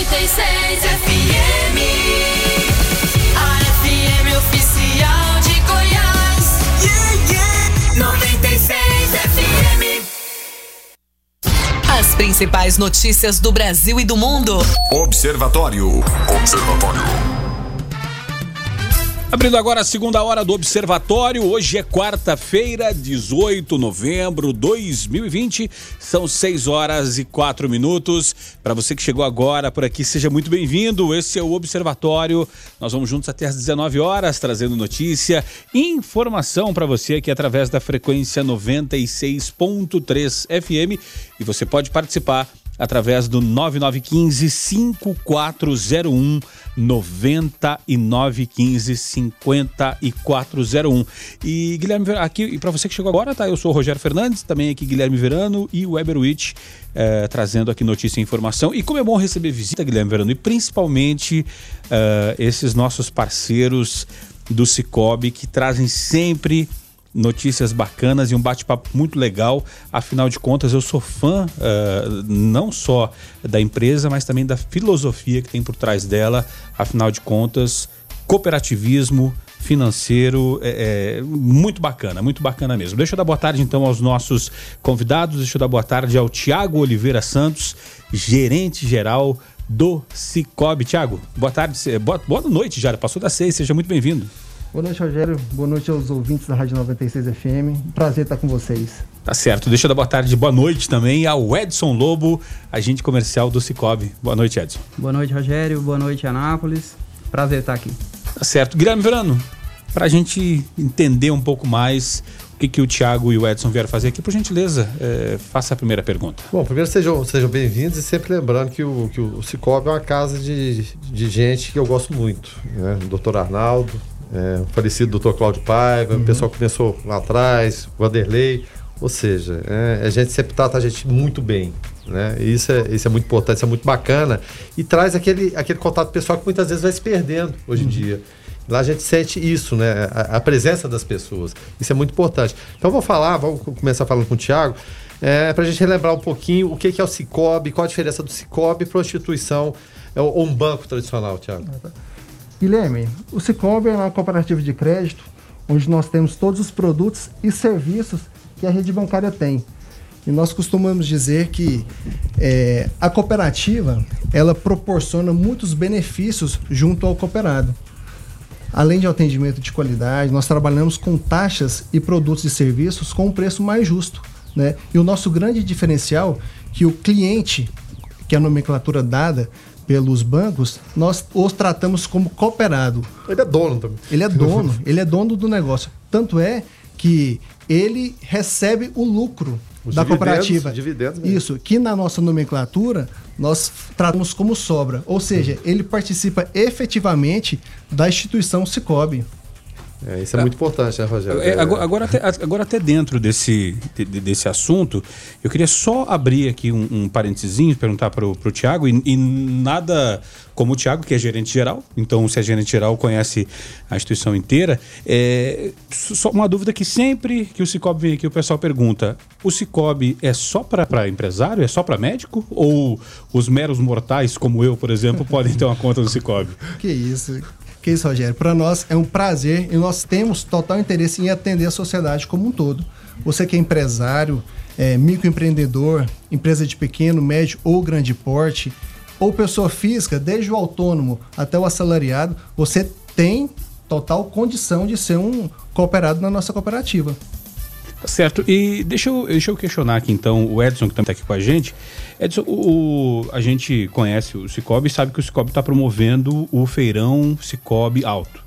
96 FM. A FM oficial de Goiás. Yeah, yeah. 96 FM. As principais notícias do Brasil e do mundo. Observatório. Observatório. Abrindo agora a segunda hora do Observatório, hoje é quarta-feira, 18 de novembro de 2020, são 6 horas e 4 minutos. Para você que chegou agora por aqui, seja muito bem-vindo. Esse é o Observatório. Nós vamos juntos até às 19 horas, trazendo notícia e informação para você aqui através da frequência 96.3 FM. E você pode participar através do 9915 5401 9915 5401. E Guilherme, aqui para você que chegou agora, tá? Eu sou o Rogério Fernandes, também aqui Guilherme Verano e o Weber Witt, eh, trazendo aqui notícia e informação. E como é bom receber visita, Guilherme Verano, e principalmente eh, esses nossos parceiros do Cicobi que trazem sempre notícias bacanas e um bate-papo muito legal. Afinal de contas, eu sou fã uh, não só da empresa, mas também da filosofia que tem por trás dela. Afinal de contas, cooperativismo financeiro é, é, muito bacana, muito bacana mesmo. Deixa eu dar boa tarde então aos nossos convidados. Deixa eu dar boa tarde ao Tiago Oliveira Santos, gerente geral do Cicobi. Tiago, boa tarde, boa, boa noite já, passou das seis, seja muito bem-vindo. Boa noite, Rogério. Boa noite aos ouvintes da Rádio 96 FM. Prazer estar com vocês. Tá certo. Deixa eu dar boa tarde, boa noite também ao Edson Lobo, agente comercial do Cicobi. Boa noite, Edson. Boa noite, Rogério. Boa noite, Anápolis. Prazer estar aqui. Tá certo. Guilherme Verano, para a gente entender um pouco mais o que, que o Thiago e o Edson vieram fazer aqui, por gentileza, é, faça a primeira pergunta. Bom, primeiro sejam, sejam bem-vindos e sempre lembrando que o, que o Cicobi é uma casa de, de gente que eu gosto muito. Né? O doutor Arnaldo, é, o falecido doutor Cláudio Paiva, uhum. o pessoal começou lá atrás, o Vanderlei. Ou seja, é, a gente sempre trata a gente muito bem. Né? E isso é, isso é muito importante, isso é muito bacana. E traz aquele, aquele contato pessoal que muitas vezes vai se perdendo hoje em uhum. dia. Lá a gente sente isso, né? A, a, presença das pessoas. Isso é muito importante. Então vou falar, vamos começar falando com o Tiago, é, para a gente relembrar um pouquinho o que, que é o Cicobi, qual a diferença do Cicobi para uma instituição ou um banco tradicional, Tiago. Ah, tá. Guilherme, o Cicobi é uma cooperativa de crédito onde nós temos todos os produtos e serviços que a rede bancária tem. E nós costumamos dizer que é, a cooperativa ela proporciona muitos benefícios junto ao cooperado. Além de atendimento de qualidade, nós trabalhamos com taxas e produtos e serviços com um preço mais justo. Né? E o nosso grande diferencial é que o cliente, que é a nomenclatura dada, pelos bancos, nós os tratamos como cooperado. Ele é dono também. Ele é dono, ele é dono do negócio. Tanto é que ele recebe o lucro os da cooperativa. Dividendos. Isso, que na nossa nomenclatura nós tratamos como sobra. Ou seja, ele participa efetivamente da instituição Cicobi. É, isso é, muito importante, né, Rogério? É, agora, agora, até, agora, até, dentro desse, de, desse assunto, eu queria só abrir aqui um, um parentezinho, perguntar para o Tiago, e, e, nada como o Tiago, que é gerente geral, então se é gerente geral, conhece a instituição inteira. É, só uma dúvida que sempre que o Cicobi vem aqui, o pessoal pergunta: o Cicobi é só para empresário? É só para médico? Ou os meros mortais, como eu, por exemplo, podem ter uma conta no Cicobi? Que isso. Que isso, Rogério? Para nós é um prazer e nós temos total interesse em atender a sociedade como um todo. Você que é empresário, é, microempreendedor, empresa de pequeno, médio ou grande porte, ou pessoa física, desde o autônomo até o assalariado, você tem total condição de ser um cooperado na nossa cooperativa. Tá certo. E deixa eu, deixa eu questionar aqui então o Edson, que também está aqui com a gente. Edson, o, a gente conhece o Cicobi e sabe que o Cicobi está promovendo o feirão Cicobi Alto.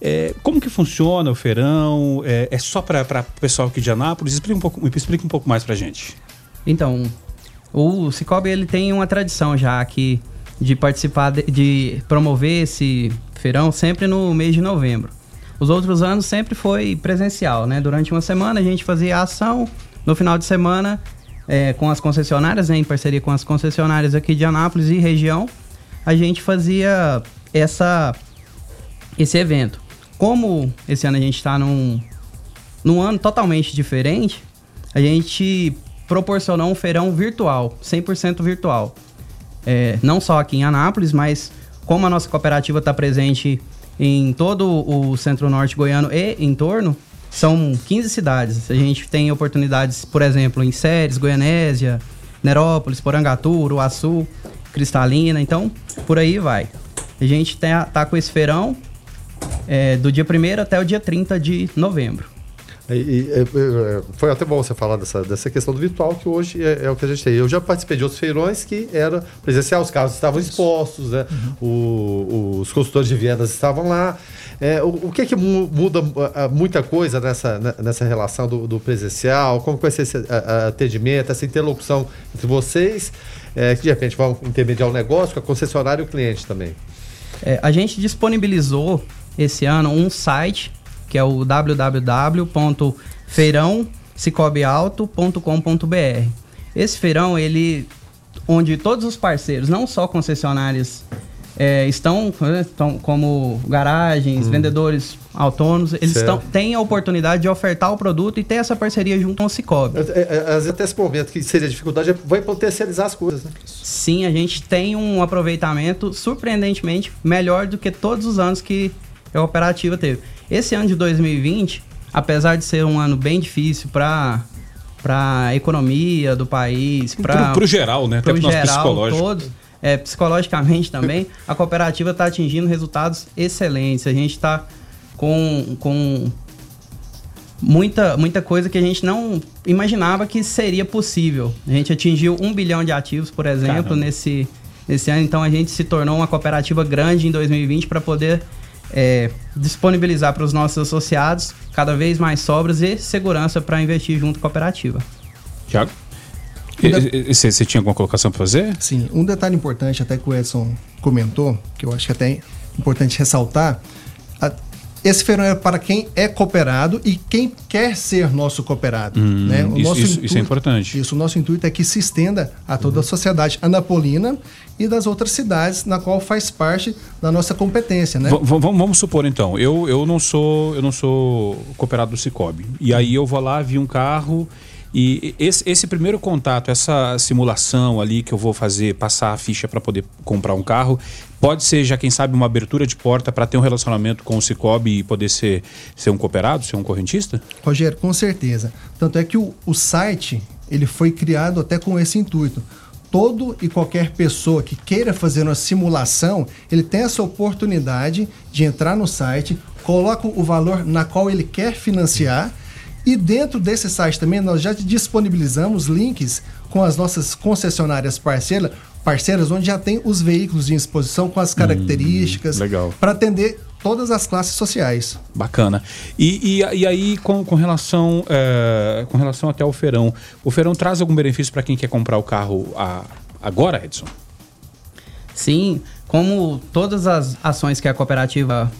É, como que funciona o feirão? É, é só para o pessoal aqui de Anápolis? Explica um pouco, explica um pouco mais para a gente. Então, o Cicobi ele tem uma tradição já aqui de participar, de, de promover esse feirão sempre no mês de novembro. Os outros anos sempre foi presencial, né? Durante uma semana a gente fazia a ação, no final de semana, é, com as concessionárias, né? em parceria com as concessionárias aqui de Anápolis e região, a gente fazia essa, esse evento. Como esse ano a gente está num, num ano totalmente diferente, a gente proporcionou um feirão virtual, 100% virtual. é, não só aqui em Anápolis, mas como a nossa cooperativa está presente em todo o centro-norte goiano e em torno, são 15 cidades. A gente tem oportunidades, por exemplo, em Séries, Goianésia, Nerópolis, Porangatu, Uruaçu, Cristalina, então por aí vai. A gente tá, tá com esse feirão é, do dia 1 até o dia 30 de novembro. E, e, é, é, foi até bom você falar dessa, dessa questão do virtual, que hoje é, é o que a gente tem. Eu já participei de outros feirões que era presencial, os carros estavam expostos, né? O- os consultores de vendas estavam lá. É, o, o que é que mu- muda muita coisa nessa, ne- nessa relação do, do presencial? Como vai ser esse atendimento, essa interlocução entre vocês, é, que de repente vão intermediar o negócio com a concessionária e o cliente também? É, a gente disponibilizou esse ano um site que é o www.feirãocicobialto.com.br. Esse feirão, ele, onde todos os parceiros, não só concessionárias, é, estão, né, estão como garagens, vendedores autônomos, eles Certo. estão, têm a oportunidade de ofertar o produto e ter essa parceria junto com o Cicobi. É, é, Às vezes até esse momento que seria dificuldade, é- vai potencializar as coisas, né? Sim, a gente tem um aproveitamento surpreendentemente melhor do que todos os anos que a cooperativa teve. Esse ano de 2020, apesar de ser um ano bem difícil para para a economia do país, para pro geral, né? Pro nosso geral todos, é, psicologicamente também, a cooperativa está atingindo resultados excelentes. A gente está com, com muita, muita coisa que a gente não imaginava que seria possível. A gente atingiu um bilhão de ativos, por exemplo, Caramba. nesse, nesse ano. Então a gente se tornou uma cooperativa grande em 2020 para poder é, disponibilizar para os nossos associados cada vez mais sobras e segurança para investir junto com a cooperativa. Tiago? Você tinha alguma colocação para fazer? Sim, um detalhe importante, até que o Edson comentou, que eu acho que até é importante ressaltar, a- esse feirão é para quem é cooperado e quem quer ser nosso cooperado. né? Hum, isso- isso- isso é importante. Isso, o nosso intuito é que se estenda a toda a sociedade anapolina e das outras cidades na qual faz parte da nossa competência. Né? V- vamos supor então, eu, eu não sou eu não sou cooperado do Cicobi. E aí eu vou lá, vi um carro e esse, esse primeiro contato, essa simulação ali que eu vou fazer, passar a ficha para poder comprar um carro, pode ser já quem sabe uma abertura de porta para ter um relacionamento com o Cicobi e poder ser, ser um cooperado, ser um correntista? Rogério, com certeza. Tanto é que o, o site ele foi criado até com esse intuito. Todo e qualquer pessoa que queira fazer uma simulação, ele tem essa oportunidade de entrar no site, coloca o valor na qual ele quer financiar e dentro desse site também nós já disponibilizamos links com as nossas concessionárias parceiras, parceiras onde já tem os veículos em exposição com as características legal. para atender todas as classes sociais. Bacana. E, e, e aí, com, com relação eh, com relação até ao feirão, o feirão traz algum benefício para quem quer comprar o carro a- agora, Edson? Sim, como todas as ações que a cooperativa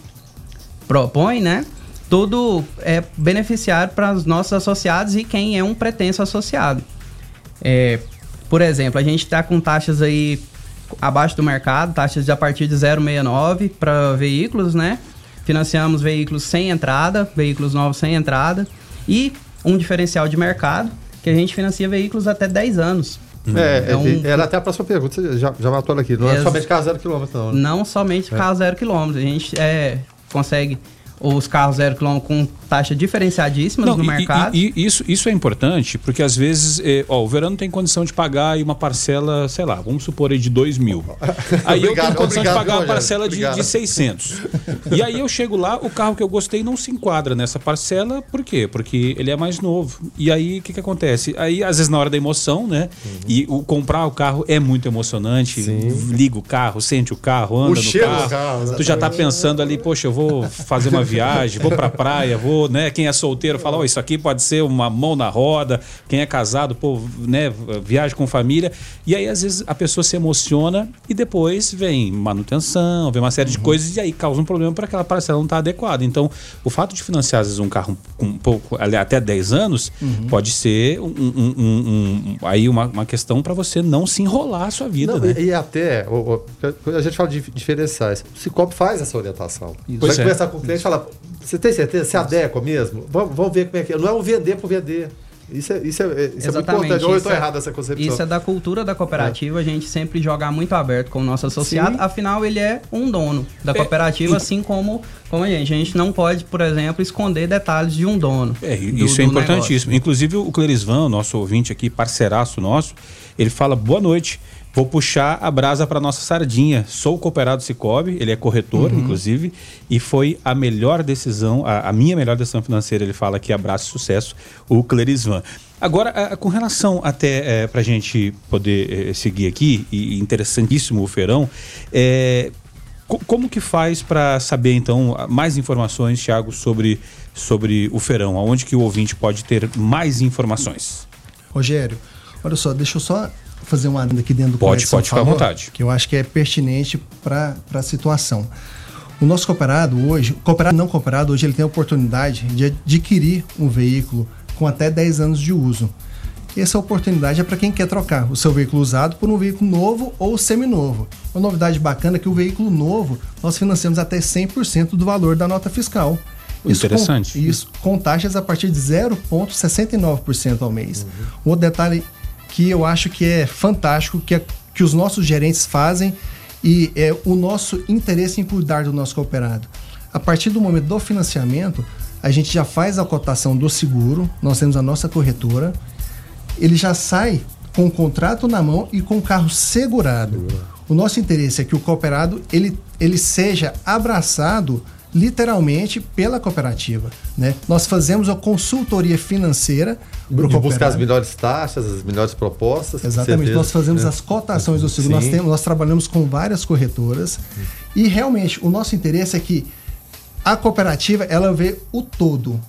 propõe, né? Tudo é beneficiário para os nossos associados e quem é um pretenso associado. É, por exemplo, a gente está com taxas aí abaixo do mercado, taxas de a partir de 0,69 para veículos, né? Financiamos veículos sem entrada, veículos novos sem entrada e um diferencial de mercado que a gente financia veículos até 10 anos. É, É um- era até a próxima pergunta, já, já matou ela aqui. Não é Ex- somente carro zero quilômetro, não. né? Não somente carro zero quilômetro. A gente é, consegue os carros zero quilômetro com taxa diferenciadíssimas no e- mercado. E, e isso, isso é importante, porque às vezes, eh, ó, o verano tem condição de pagar aí uma parcela, sei lá, vamos supor aí de 2 mil. Aí eu Obrigado, tenho condição de obrigado, pagar uma parcela de, Obrigado. de 600. E aí eu chego lá, o carro que eu gostei não se enquadra nessa parcela, por quê? Porque ele é mais novo. E aí o que, que acontece? Aí às vezes na hora da emoção, né? E o comprar o carro é muito emocionante. Liga o carro, sente o carro, anda no cheiro do carro. carro, tu já tá pensando ali, poxa, eu vou fazer uma viagem, vou pra praia, vou, né? Quem é solteiro fala, ó, isso aqui pode ser uma mão na roda. Quem é casado, pô, né, viaja com família. E aí, às vezes, a pessoa se emociona e depois vem manutenção, vem uma série de coisas e aí causa um problema para aquela parcela não estar adequada. Então, o fato de financiar, às vezes, um carro com um pouco, até 10 anos, pode ser um- um- um- aí uma, uma questão para você não se enrolar a sua vida, Não, né? e, e até, o- o- quando a gente fala de diferenciais, o Cicobi faz essa orientação. Vai Pois é. conversar com o cliente e fala, você tem certeza? Você adequa mesmo? Vamos, vamos ver como é que é. Não é um vender por vender. Isso é, isso é, isso é muito importante. Ou eu isso estou é- errado essa concepção. Isso é da cultura da cooperativa, a gente sempre jogar muito aberto com o nosso associado, Sim. afinal ele é um dono da cooperativa, assim como, como a gente. A gente não pode, por exemplo, esconder detalhes de um dono. É, do- isso é do importantíssimo. Inclusive, o Clerisvan, nosso ouvinte aqui, parceiraço nosso, ele fala: boa noite. Vou puxar a brasa para nossa sardinha. Sou cooperado Cicobi, ele é corretor, Uhum. inclusive, e foi a melhor decisão, a, a minha melhor decisão financeira. Ele fala que abraço e sucesso, o Clerisvan. Agora, a- com relação até para a gente poder eh, seguir aqui, e interessantíssimo o feirão, é, Co- Como que faz para saber, então, mais informações, Thiago, sobre, sobre o feirão? Aonde que o ouvinte pode ter mais informações? Rogério, olha só, deixa eu só fazer uma aqui dentro do Pode, pode ficar à vontade. Que eu acho que é pertinente para a situação. O nosso cooperado hoje, o cooperado não cooperado, hoje ele tem a oportunidade de adquirir um veículo com até 10 anos de uso. Essa oportunidade é para quem quer trocar o seu veículo usado por um veículo novo ou seminovo. Uma novidade bacana é que o veículo novo nós financiamos até 100% do valor da nota fiscal. Interessante. Com, isso, com taxas a partir de 0,69% ao mês. Um outro detalhe que eu acho que é fantástico, que, é, que os nossos gerentes fazem e é o nosso interesse em cuidar do nosso cooperado. A partir do momento do financiamento, a gente já faz a cotação do seguro, nós temos a nossa corretora, ele já sai com o contrato na mão e com o carro segurado. O nosso interesse é que o cooperado ele, ele seja abraçado literalmente pela cooperativa. Né? Nós fazemos a consultoria financeira de buscar as melhores taxas, as melhores propostas. Exatamente. Nós fazemos né? as cotações do seguro. Nós, Sim. temos, nós trabalhamos com várias corretoras. E realmente, o nosso interesse é que a cooperativa ela vê o todo.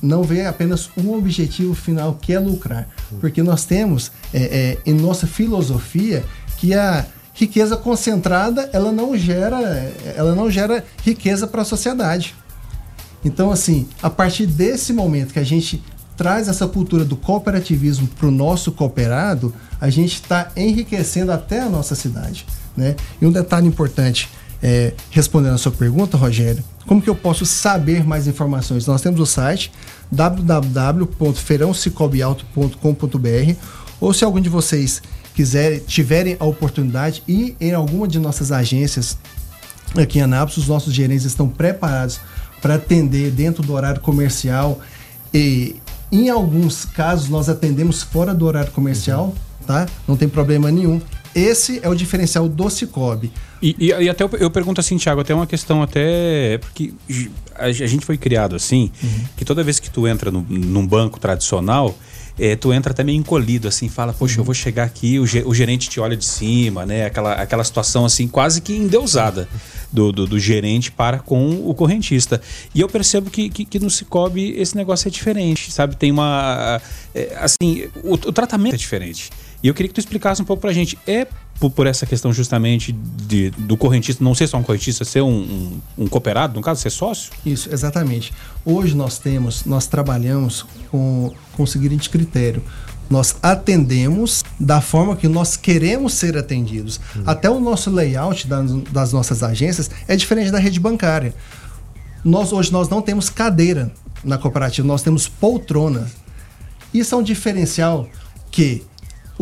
Não vê apenas um objetivo final que é lucrar. Porque nós temos é, é, em nossa filosofia que a riqueza concentrada ela não gera, ela não gera riqueza para a sociedade. Então, assim, a partir desse momento que a gente traz essa cultura do cooperativismo para o nosso cooperado, a gente está enriquecendo até a nossa cidade. Né? E um detalhe importante, é, respondendo a sua pergunta, Rogério, como que eu posso saber mais informações? Nós temos o site www.feirãocicobialto.com.br ou se algum de vocês quiserem, tiverem a oportunidade e em alguma de nossas agências aqui em Anápolis, os nossos gerentes estão preparados para atender dentro do horário comercial e em alguns casos nós atendemos fora do horário comercial, tá? Não tem problema nenhum. Esse é o diferencial do Cicobi. E, e- e até eu, eu pergunto assim, Thiago, até uma questão até... Porque a, a gente foi criado assim, que toda vez que tu entra no- num banco tradicional, é, tu entra até meio encolhido, assim, fala, poxa, eu vou chegar aqui, o, o gerente te olha de cima, né? Aquela, aquela situação, assim, quase que endeusada do, do, do gerente para com o correntista. E eu percebo que, que, que no Cicobi esse negócio é diferente, sabe? Tem uma... é, assim, o, o tratamento é diferente. E eu queria que tu explicasse um pouco pra gente. É por, por essa questão justamente de, do correntista, não ser só um correntista, ser um, um, um cooperado, no caso, ser sócio? Isso, exatamente. Hoje nós temos, nós trabalhamos com, com o seguinte critério. Nós atendemos da forma que nós queremos ser atendidos. Até o nosso layout das, das nossas agências é diferente da rede bancária. Nós hoje nós não temos cadeira na cooperativa, nós temos poltrona. Isso é um diferencial que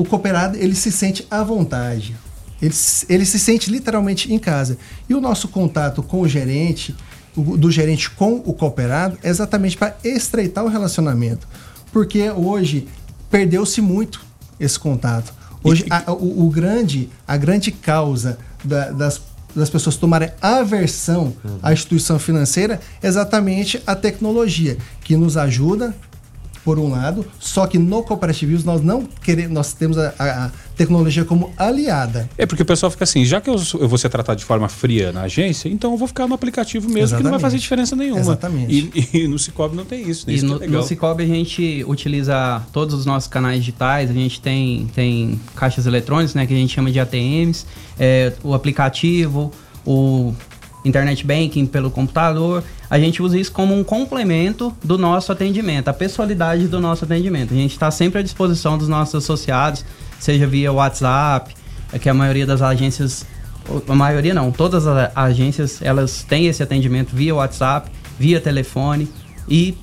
o cooperado ele se sente à vontade. Ele, se- ele se sente literalmente em casa. E o nosso contato com o gerente, o- do gerente com o cooperado, é exatamente para estreitar o relacionamento. Porque hoje perdeu-se muito esse contato. Hoje a, o, o grande, a grande causa da- das, das pessoas tomarem aversão à instituição financeira é exatamente a tecnologia, que nos ajuda por um lado, só que no cooperativismo nós não queremos, nós temos a, a- tecnologia como aliada. É porque o pessoal fica assim, já que eu, eu vou ser tratado de forma fria na agência, então eu vou ficar no aplicativo mesmo, que não vai Exatamente. fazer diferença nenhuma. Exatamente. E, e no Cicobi não tem isso, né? E isso no, é legal. no Cicobi a gente utiliza todos os nossos canais digitais, a gente tem, tem caixas eletrônicas, né, que a gente chama de ATMs, é, o aplicativo, o internet banking pelo computador. A gente usa isso como um complemento do nosso atendimento, a pessoalidade do nosso atendimento. A gente está sempre à disposição dos nossos associados, seja via WhatsApp, é que a maioria das agências, a maioria não, todas as agências elas têm esse atendimento via WhatsApp, via telefone e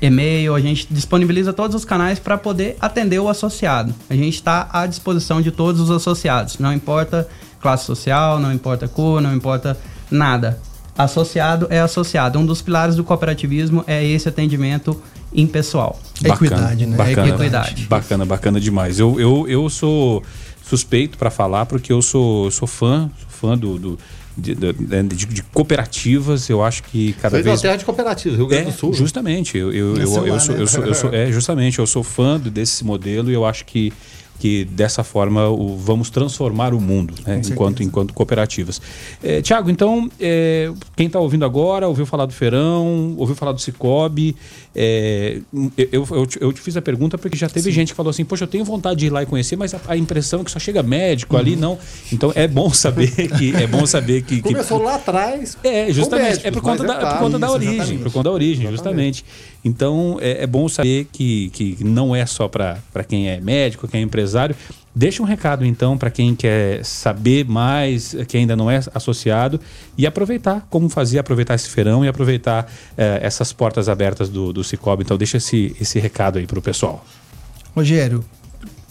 e-mail, a gente disponibiliza todos os canais para poder atender o associado. A gente está à disposição de todos os associados, não importa classe social, não importa cor, não importa nada. Associado é associado. Um dos pilares do cooperativismo é esse atendimento impessoal. Equidade, né? Bacana, Equidade. bacana, bacana demais. Eu, eu, eu sou suspeito para falar porque eu sou, sou fã, sou fã do, do- de, de- de- de cooperativas. Eu acho que cada vez terra de cooperativa, Rio Grande é, do Sul. justamente. Eu, eu, eu, Nasceu eu lá, sou, né? eu sou, eu sou- é, justamente, eu sou fã desse modelo e eu acho que, que dessa forma o, vamos transformar o mundo, né, enquanto, enquanto cooperativas. É, Tiago, então, é, quem está ouvindo agora, ouviu falar do Feirão, ouviu falar do Cicobi, é, eu, eu, eu te- fiz a pergunta porque já teve gente que falou assim, poxa, eu tenho vontade de ir lá e conhecer, mas a, a impressão é que só chega médico Uhum. ali, não. Então é bom saber que é bom saber que, que Começou lá atrás. é, justamente. médicos, é por conta, da, é por da origem. Por conta da origem, justamente. Então, é, é bom saber que, que não é só para quem é médico, quem é empresário. Deixa um recado, então, para quem quer saber mais, que ainda não é associado, e aproveitar, como fazia, aproveitar esse feirão e aproveitar eh, essas portas abertas do, do Cicobi. Então, deixa esse, esse recado aí para o pessoal. Rogério,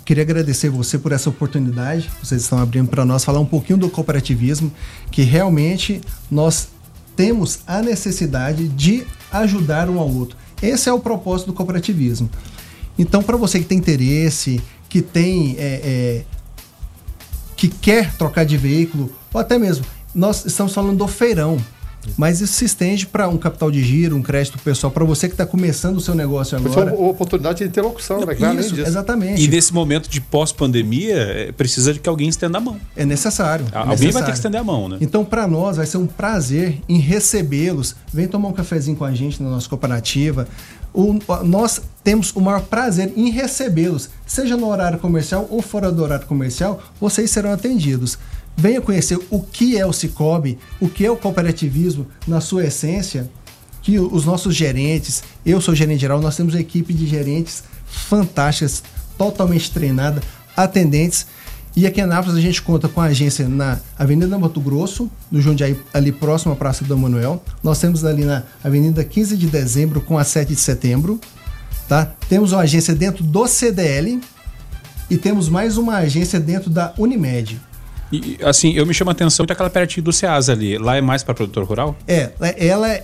queria agradecer você por essa oportunidade. Vocês estão abrindo para nós falar um pouquinho do cooperativismo, que realmente nós temos a necessidade de ajudar um ao outro. Esse é o propósito do cooperativismo. Então, para você que tem interesse, que tem é, é, que quer trocar de veículo, ou até mesmo, nós estamos falando do feirão, mas isso se estende para um capital de giro, um crédito pessoal, para você que está começando o seu negócio agora. uma oportunidade de interlocução, né? Claro, Isso, exatamente. E nesse momento de pós-pandemia, eh, precisa de que alguém estenda a mão. É necessário. é Alguém vai ter necessário. que estender a mão, né? Então, para nós, vai ser um prazer em recebê-los. Vem tomar um cafezinho com a gente na nossa cooperativa. O- nós temos o maior prazer em recebê-los, seja no horário comercial ou fora do horário comercial, vocês serão atendidos. Venha conhecer o que é o Cicobi, o que é o cooperativismo na sua essência, que os nossos gerentes, eu sou gerente geral, nós temos uma equipe de gerentes fantásticas, totalmente treinada, atendentes. E aqui em Anápolis a gente conta com a agência na Avenida Mato Grosso, no Jundiaí, ali próximo à Praça do Manuel. Nós temos ali na Avenida 15 de Dezembro com a 7 de Setembro. Tá? Temos uma agência dentro do CDL e temos mais uma agência dentro da Unimed. E, assim, eu me chamo a atenção aquela pertinho do Ceasa ali. Lá é mais para produtor rural? É, ela é-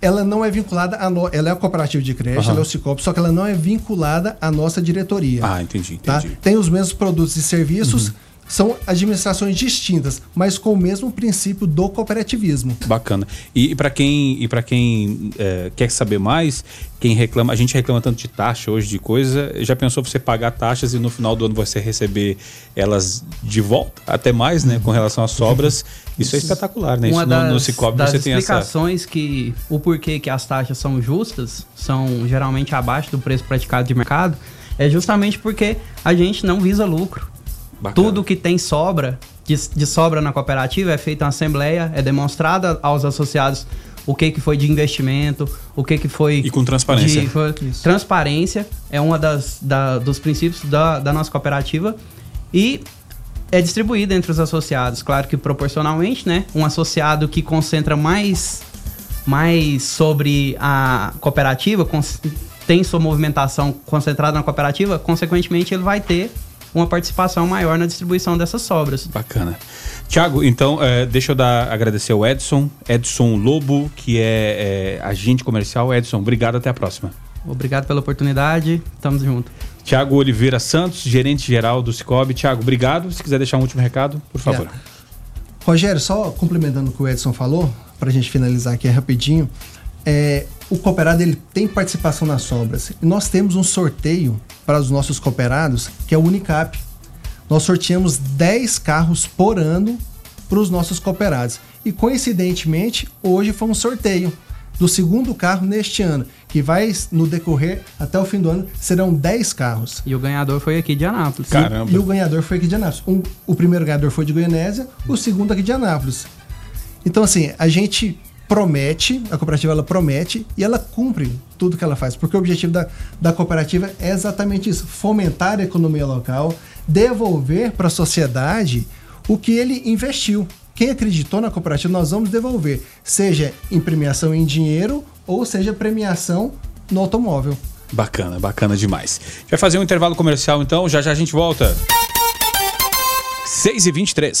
ela não é vinculada a no, ela é a cooperativa de crédito, Aham. ela é o Cicobi, só que ela não é vinculada à nossa diretoria. Ah, entendi, tá? entendi. Tem os mesmos produtos e serviços, são administrações distintas, mas com o mesmo princípio do cooperativismo. Bacana. E, e para quem, e pra quem é, quer saber mais, quem reclama, a gente reclama tanto de taxa hoje, de coisa, já pensou você pagar taxas e no final do ano você receber elas de volta, até mais, né, com relação às sobras. Isso é espetacular, né? Isso Uma no, das, no Cicobi das você tem essa. explicações que o porquê que as taxas são justas, são geralmente abaixo do preço praticado de mercado, é justamente porque a gente não visa lucro. Bacana. Tudo que tem sobra, de, de sobra na cooperativa, é feita uma assembleia, é demonstrada aos associados o que, que foi de investimento, o que, que foi. E com transparência. de- foi- transparência é uma das da- dos princípios da, da nossa cooperativa. E é distribuída entre os associados. Claro que proporcionalmente, né? Um associado que concentra mais, mais sobre a cooperativa, tem sua movimentação concentrada na cooperativa, consequentemente ele vai ter uma participação maior na distribuição dessas sobras. Bacana. Tiago, então, é, deixa eu dar, agradecer ao Edson, Edson Lobo, que é, é, agente comercial. Edson, obrigado, até a próxima. Obrigado pela oportunidade, tamo junto. Tiago Oliveira Santos, gerente geral do Cicobi. Tiago, obrigado. Se quiser deixar um último recado, por favor. Rogério, só complementando o que o Edson falou, para a gente finalizar aqui rapidinho, é, o cooperado ele tem participação nas sobras. E nós temos um sorteio para os nossos cooperados, que é o Unicap. Nós sorteamos 10 carros por ano para os nossos cooperados. E coincidentemente, hoje foi um sorteio do segundo carro neste ano, que vai no decorrer até o fim do ano, serão 10 carros. E o ganhador foi aqui de Anápolis. Caramba. E o ganhador foi aqui de Anápolis. Um- o primeiro ganhador foi de Goianésia, o segundo aqui de Anápolis. Então, assim, a gente promete, a cooperativa ela promete e ela cumpre tudo que ela faz. Porque o objetivo da, da cooperativa é exatamente isso: fomentar a economia local, devolver para a sociedade o que ele investiu. Quem acreditou na cooperativa, nós vamos devolver, seja em premiação em dinheiro ou seja premiação no automóvel. Bacana, bacana demais. Vai fazer um intervalo comercial então, já já a gente volta. 6 e 23